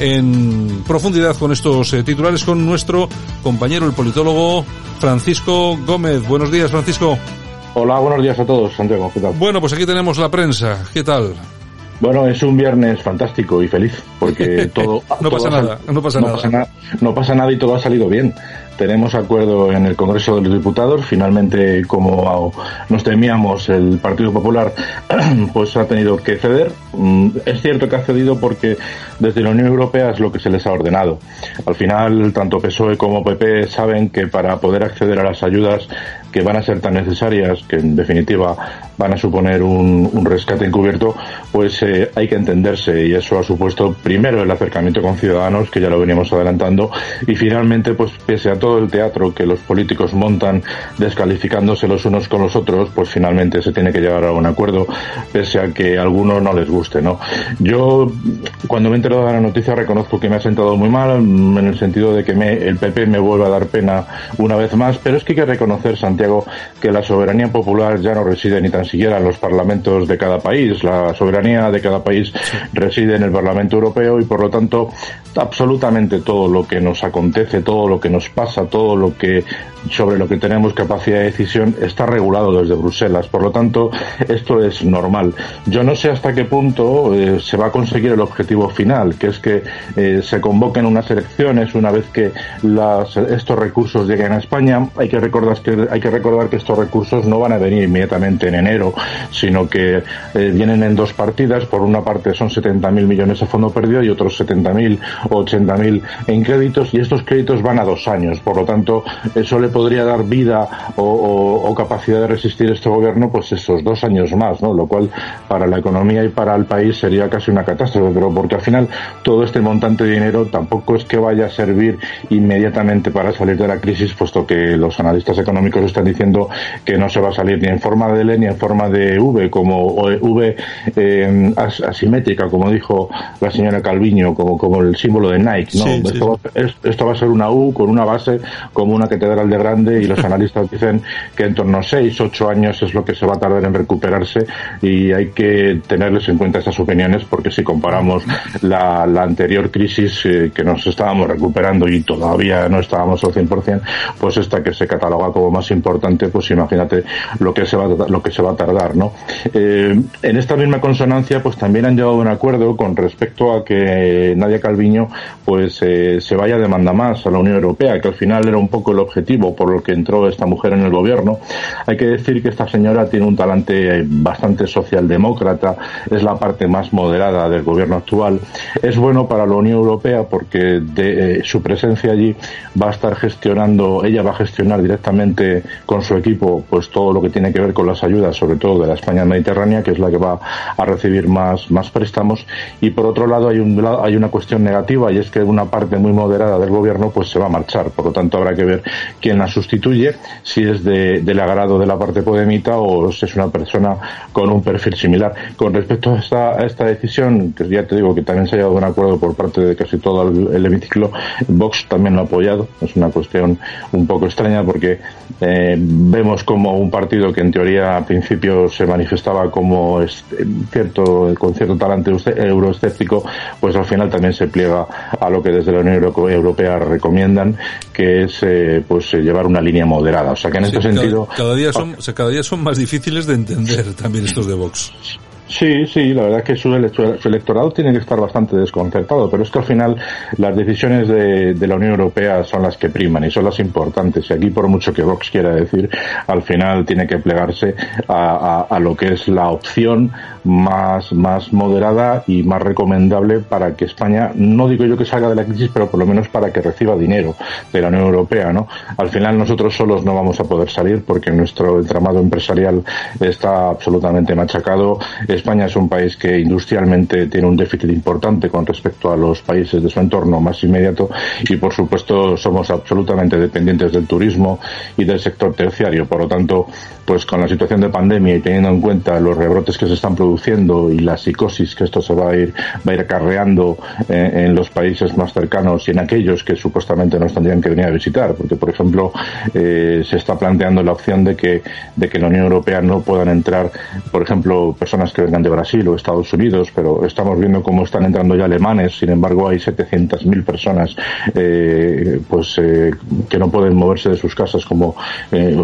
En profundidad con estos eh, titulares con nuestro compañero, el politólogo Francisco Gómez. Buenos días, Francisco. Hola, buenos días a todos, Santiago. ¿Qué tal? Bueno, pues aquí tenemos la prensa. ¿Qué tal? Bueno, es un viernes fantástico y feliz, porque todo... no, pasa nada, no pasa nada, no pasa nada. No pasa nada y todo ha salido bien. Tenemos acuerdo en el Congreso de los Diputados. Finalmente, como nos temíamos, el Partido Popular pues ha tenido que ceder. Mm, es cierto que ha cedido porque desde la Unión Europea es lo que se les ha ordenado. Al final, tanto PSOE como PP saben que para poder acceder a las ayudas que van a ser tan necesarias, que en definitiva van a suponer un, rescate encubierto, pues eh, hay que entenderse y eso ha supuesto primero el acercamiento con ciudadanos, que ya lo veníamos adelantando, y finalmente, pues pese a todo el teatro que los políticos montan descalificándose los unos con los otros, pues finalmente se tiene que llegar a un acuerdo, pese a que a algunos no les guste, ¿no? Yo, cuando me he enterado de la noticia, reconozco que me ha sentado muy mal, en el sentido de que me, el PP me vuelve a dar pena una vez más, pero es que hay que reconocer, Santiago, que la soberanía popular ya no reside ni tan siquiera en los parlamentos de cada país, la soberanía de cada país reside en el Parlamento Europeo y por lo tanto absolutamente todo lo que nos acontece, todo lo que nos pasa, todo lo que sobre lo que tenemos capacidad de decisión está regulado desde Bruselas. Por lo tanto, esto es normal. Yo no sé hasta qué punto eh, se va a conseguir el objetivo final, que es que eh, se convoquen unas elecciones una vez que estos recursos lleguen a España. Hay que recordar que hay que recordar que estos recursos no van a venir inmediatamente en enero, sino que eh, vienen en dos partidas. Por una parte son 70.000 millones a fondo perdido y otros 70.000 o 80.000 en créditos y estos créditos van a dos años. Por lo tanto, eso podría dar vida o, capacidad de resistir este gobierno pues esos dos años más, ¿no? Lo cual para la economía y para el país sería casi una catástrofe, pero porque al final todo este montante de dinero tampoco es que vaya a servir inmediatamente para salir de la crisis, puesto que los analistas económicos están diciendo que no se va a salir ni en forma de L ni en forma de V, como V eh, asimétrica, como dijo la señora Calviño, como, como el símbolo de Nike, ¿no? esto, Va, esto, va, a ser una U con una base como una catedral de grande y los analistas dicen que en torno a 6, 8 años es lo que se va a tardar en recuperarse y hay que tenerles en cuenta esas opiniones porque si comparamos la, anterior crisis eh, que nos estábamos recuperando y todavía no estábamos al 100%, pues esta que se cataloga como más importante, pues imagínate lo que se va, lo que se va a tardar, ¿no? Eh, en esta misma consonancia, pues también han llegado a un acuerdo con respecto a que Nadia Calviño, pues eh, se vaya demanda más a la Unión Europea, que al final era un poco el objetivo por lo que entró esta mujer en el gobierno. Hay que decir que esta señora tiene un talante bastante socialdemócrata, es la parte más moderada del gobierno actual. Es bueno para la Unión Europea porque de, eh, su presencia allí va a estar gestionando, ella va a gestionar directamente con su equipo pues todo lo que tiene que ver con las ayudas, sobre todo de la España mediterránea, que es la que va a recibir más, más préstamos. Y por otro lado hay, un, hay una cuestión negativa y es que una parte muy moderada del gobierno pues se va a marchar. Por lo tanto habrá que ver quién sustituye, si es de, del agrado de la parte podemita o si es una persona con un perfil similar. Con respecto a esta, decisión, que ya te digo que también se ha llegado a un acuerdo por parte de casi todo el, hemiciclo, Vox también lo ha apoyado. Es una cuestión un poco extraña porque eh, vemos como un partido que en teoría al principio se manifestaba como cierto, con cierto talante euroescéptico, pues al final también se pliega a lo que desde la Unión Europea recomiendan, que es eh, pues llevar una línea moderada. O sea que en este sentido. Cada día, son, cada día son más difíciles de entender también estos de Vox. Sí, sí, la verdad es que su, electorado tiene que estar bastante desconcertado, pero es que al final las decisiones de, la Unión Europea son las que priman y son las importantes. Y aquí, por mucho que Vox quiera decir, al final tiene que plegarse a, a lo que es la opción más, más moderada y más recomendable para que España, no digo yo que salga de la crisis, pero por lo menos para que reciba dinero de la Unión Europea, ¿no? Al final nosotros solos no vamos a poder salir porque nuestro entramado empresarial está absolutamente machacado, España es un país que industrialmente tiene un déficit importante con respecto a los países de su entorno más inmediato y por supuesto somos absolutamente dependientes del turismo y del sector terciario. Por lo tanto, pues con la situación de pandemia y teniendo en cuenta los rebrotes que se están produciendo y la psicosis que esto se va a ir, va a ir acarreando eh, en los países más cercanos y en aquellos que supuestamente nos tendrían que venir a visitar, porque por ejemplo eh, se está planteando la opción de que, de que la Unión Europea no puedan entrar, por ejemplo, personas que vengan de Brasil o Estados Unidos, pero estamos viendo cómo están entrando ya alemanes, sin embargo hay 700.000 personas eh, pues que no pueden moverse de sus casas como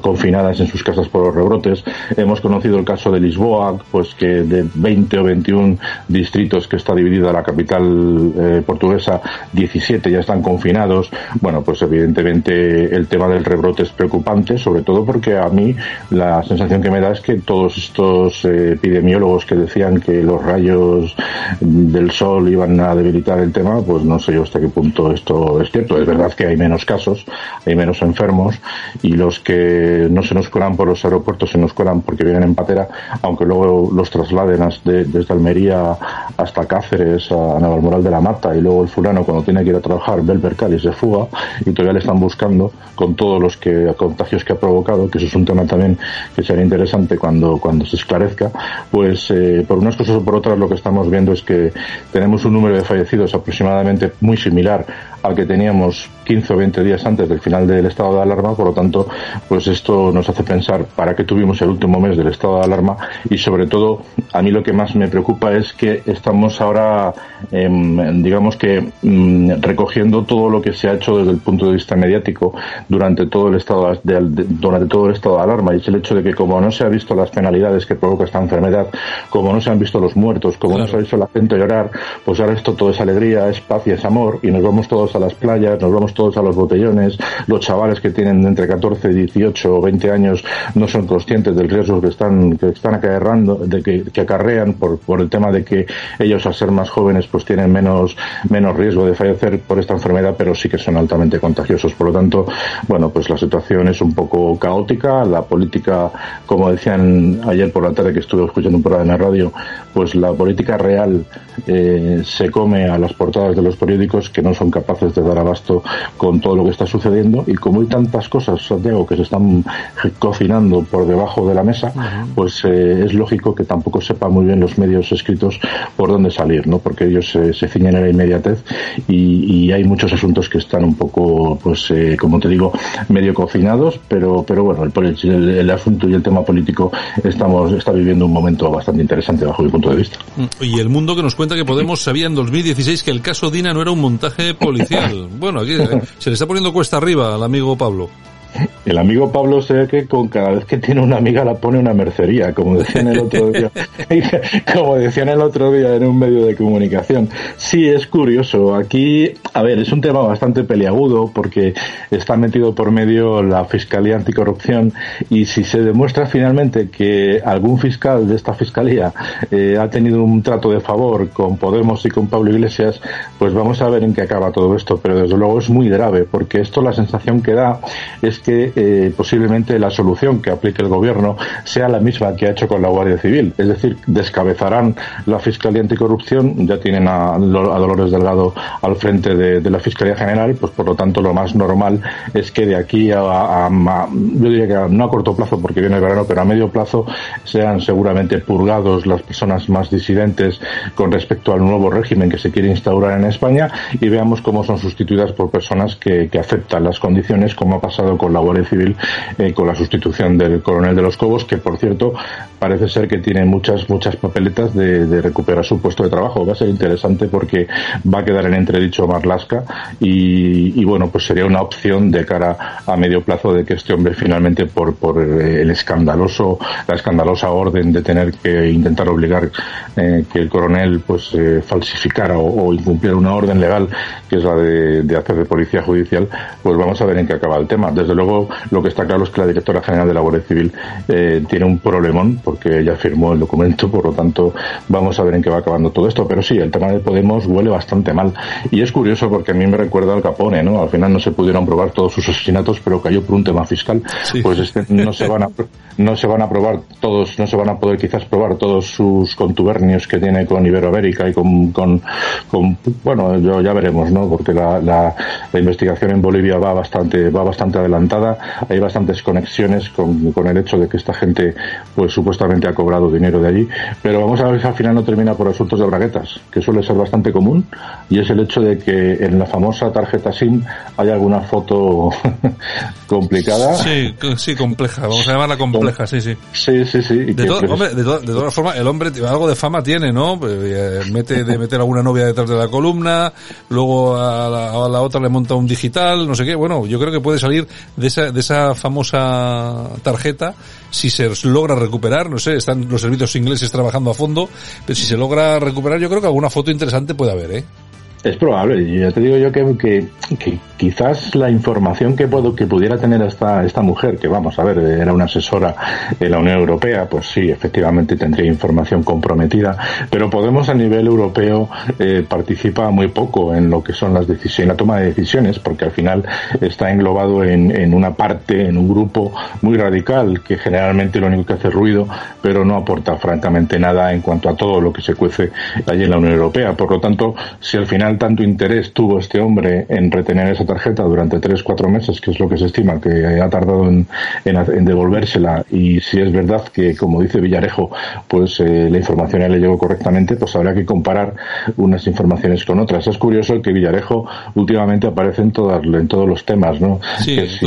confinadas en sus casas por rebrotes. Hemos conocido el caso de Lisboa, pues que de 20 o 21 distritos que está dividida la capital eh, portuguesa, 17 ya están confinados. Bueno, pues evidentemente el tema del rebrote es preocupante, sobre todo porque a mí la sensación que me da es que todos estos eh, epidemiólogos que decían que los rayos del sol iban a debilitar el tema, pues no sé yo hasta qué punto esto es cierto. Es verdad que hay menos casos, hay menos enfermos y los que no se nos curan por los aeropuertos puertos se nos cuelan porque vienen en patera, aunque luego los trasladen desde Almería hasta Cáceres, a Navalmoral de la Mata, y luego el fulano cuando tiene que ir a trabajar ve el percal y se fuga, y todavía le están buscando con todos los que, contagios que ha provocado, que eso es un tema también que sería interesante cuando, cuando se esclarezca, pues eh, por unas cosas o por otras lo que estamos viendo es que tenemos un número de fallecidos aproximadamente muy similar al que teníamos 15 o 20 días antes del final del estado de alarma, por lo tanto, pues esto nos hace pensar para qué tuvimos el último mes del estado de alarma y sobre todo a mí lo que más me preocupa es que estamos ahora, em, digamos que mm, recogiendo todo lo que se ha hecho desde el punto de vista mediático durante todo el estado de, durante todo el estado de alarma. Y es el hecho de que como no se ha visto las penalidades que provoca esta enfermedad, como no se han visto los muertos, como no se ha visto la gente llorar, pues ahora esto todo es alegría, es paz y es amor y nos vamos todos a las playas, nos vamos todos a los botellones, los chavales que tienen entre 14, 18 o 20 años no son conscientes del riesgo que están, que están acarreando, de que, acarrean por, por el tema de que ellos al ser más jóvenes pues tienen menos, menos riesgo de fallecer por esta enfermedad, pero sí que son altamente contagiosos. Por lo tanto, bueno, pues la situación es un poco caótica, la política, como decían ayer por la tarde que estuve escuchando un programa en la radio, pues la política real eh, se come a las portadas de los periódicos que no son capaces de dar abasto con todo lo que está sucediendo y como hay tantas cosas, Santiago, que se están cocinando por debajo de la mesa, pues eh, es lógico que tampoco sepan muy bien los medios escritos por dónde salir, ¿no? Porque ellos se ciñen en la inmediatez y, hay muchos asuntos que están un poco, pues, eh, como te digo, medio cocinados, pero, pero bueno, el, el, asunto y el tema político estamos, está viviendo un momento bastante interesante bajo mi punto de vista. Y el mundo que nos cuenta que Podemos sabía en 2016 que el caso Dina no era un montaje policial. Bueno, aquí eh, se le está poniendo cuesta arriba al amigo Pablo. El amigo Pablo se que con cada vez que tiene una amiga la pone una mercería, como decían el otro día, como decían el otro día en un medio de comunicación. Sí, es curioso. Aquí, a ver, es un tema bastante peliagudo porque está metido por medio la Fiscalía Anticorrupción y si se demuestra finalmente que algún fiscal de esta fiscalía eh, ha tenido un trato de favor con Podemos y con Pablo Iglesias, pues vamos a ver en qué acaba todo esto. Pero desde luego es muy grave porque esto la sensación que da es que eh, posiblemente la solución que aplique el gobierno sea la misma que ha hecho con la Guardia Civil. Es decir, descabezarán la Fiscalía Anticorrupción, ya tienen a, Dolores Delgado al frente de, la Fiscalía General, pues por lo tanto lo más normal es que de aquí a, yo diría que no a corto plazo porque viene el verano, pero a medio plazo sean seguramente purgados las personas más disidentes con respecto al nuevo régimen que se quiere instaurar en España y veamos cómo son sustituidas por personas que, que aceptan las condiciones como ha pasado con la Guardia Civil eh, con la sustitución del coronel de los Cobos, que por cierto parece ser que tiene muchas, muchas papeletas de, recuperar su puesto de trabajo. Va a ser interesante porque va a quedar en entredicho Marlasca y, y bueno, pues sería una opción de cara a medio plazo de que este hombre finalmente por, por eh, el escandaloso, la escandalosa orden de tener que intentar obligar eh, que el coronel pues falsificara o, incumpliera una orden legal que es la de, de hacer de policía judicial, pues vamos a ver en qué acaba el tema. Desde luego, lo que está claro es que la directora general de la Guardia Civil eh, tiene un problemón porque ya firmó el documento, por lo tanto vamos a ver en qué va acabando todo esto. Pero sí, el tema de Podemos huele bastante mal. Y es curioso porque a mí me recuerda al Capone, ¿no? Al final no se pudieron probar todos sus asesinatos, pero cayó por un tema fiscal. Pues este, no se van a no se van a probar todos, no se van a poder quizás probar todos sus contubernios que tiene con Iberoamérica y con, con, bueno, yo, ya veremos, ¿no? Porque la, la, la, investigación en Bolivia va bastante, va bastante adelantada, hay bastantes conexiones con, con el hecho de que esta gente, pues supuestamente ha cobrado dinero de allí, pero vamos a ver si al final no termina por asuntos de braguetas, que suele ser bastante común, y es el hecho de que en la famosa tarjeta SIM hay alguna foto complicada. Sí, sí, compleja, vamos a llamarla compleja sí, sí. Sí, sí, sí. De, hombre, de, todas formas, el hombre algo de fama tiene, ¿no? Pues, eh, mete de meter alguna novia detrás de la columna, luego a la, otra le monta un digital, no sé qué. Bueno, yo creo que puede salir de esa, de esa famosa tarjeta si se logra recuperar, no sé, están los servicios ingleses trabajando a fondo, pero si se logra recuperar, yo creo que alguna foto interesante puede haber, ¿eh? Es probable, ya te digo yo que, quizás la información que puedo que pudiera tener esta, esta mujer, que vamos a ver, era una asesora de la Unión Europea, pues sí, efectivamente tendría información comprometida, pero Podemos a nivel europeo eh, participa muy poco en lo que son las decisiones, la toma de decisiones, porque al final está englobado en, en una parte, en un grupo muy radical, que generalmente lo único que hace ruido, pero no aporta francamente nada en cuanto a todo lo que se cuece allí en la Unión Europea. Por lo tanto, si al final tanto interés tuvo este hombre en retener esa tarjeta durante tres, cuatro meses, que es lo que se estima que ha tardado en, en, devolvérsela, y si es verdad que, como dice Villarejo, pues eh, la información ya le llegó correctamente, pues habrá que comparar unas informaciones con otras. Es curioso que Villarejo últimamente aparece en, todas, en todos los temas, ¿no? Sí, que si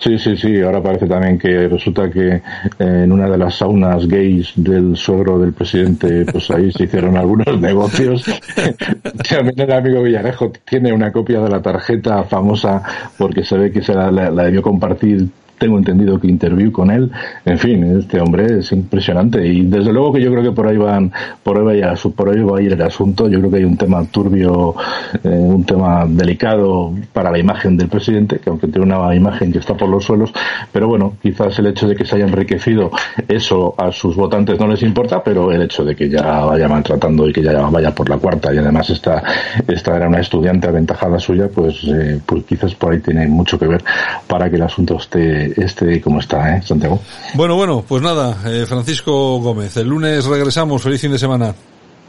Sí, sí, sí. Ahora parece también que resulta que eh, en una de las saunas gays del suegro del presidente, pues ahí se hicieron algunos negocios. También el amigo Villarejo tiene una copia de la tarjeta famosa porque se ve que se la, la debió compartir tengo entendido que interview con él. En fin, este hombre es impresionante y desde luego que yo creo que por ahí van, por ahí va, por ahí va a ir el asunto. Yo creo que hay un tema turbio, eh, un tema delicado para la imagen del presidente, que aunque tiene una imagen que está por los suelos, pero bueno, quizás el hecho de que se haya enriquecido eso a sus votantes no les importa, pero el hecho de que ya vaya maltratando y que ya vaya por la cuarta y además esta, esta era una estudiante aventajada suya, pues, eh, pues quizás por ahí tiene mucho que ver para que el asunto esté este cómo está, ¿eh, Santiago? Bueno, bueno, pues nada, eh, Francisco Gómez, el lunes regresamos, feliz fin de semana.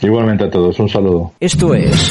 Igualmente a todos, un saludo. Esto es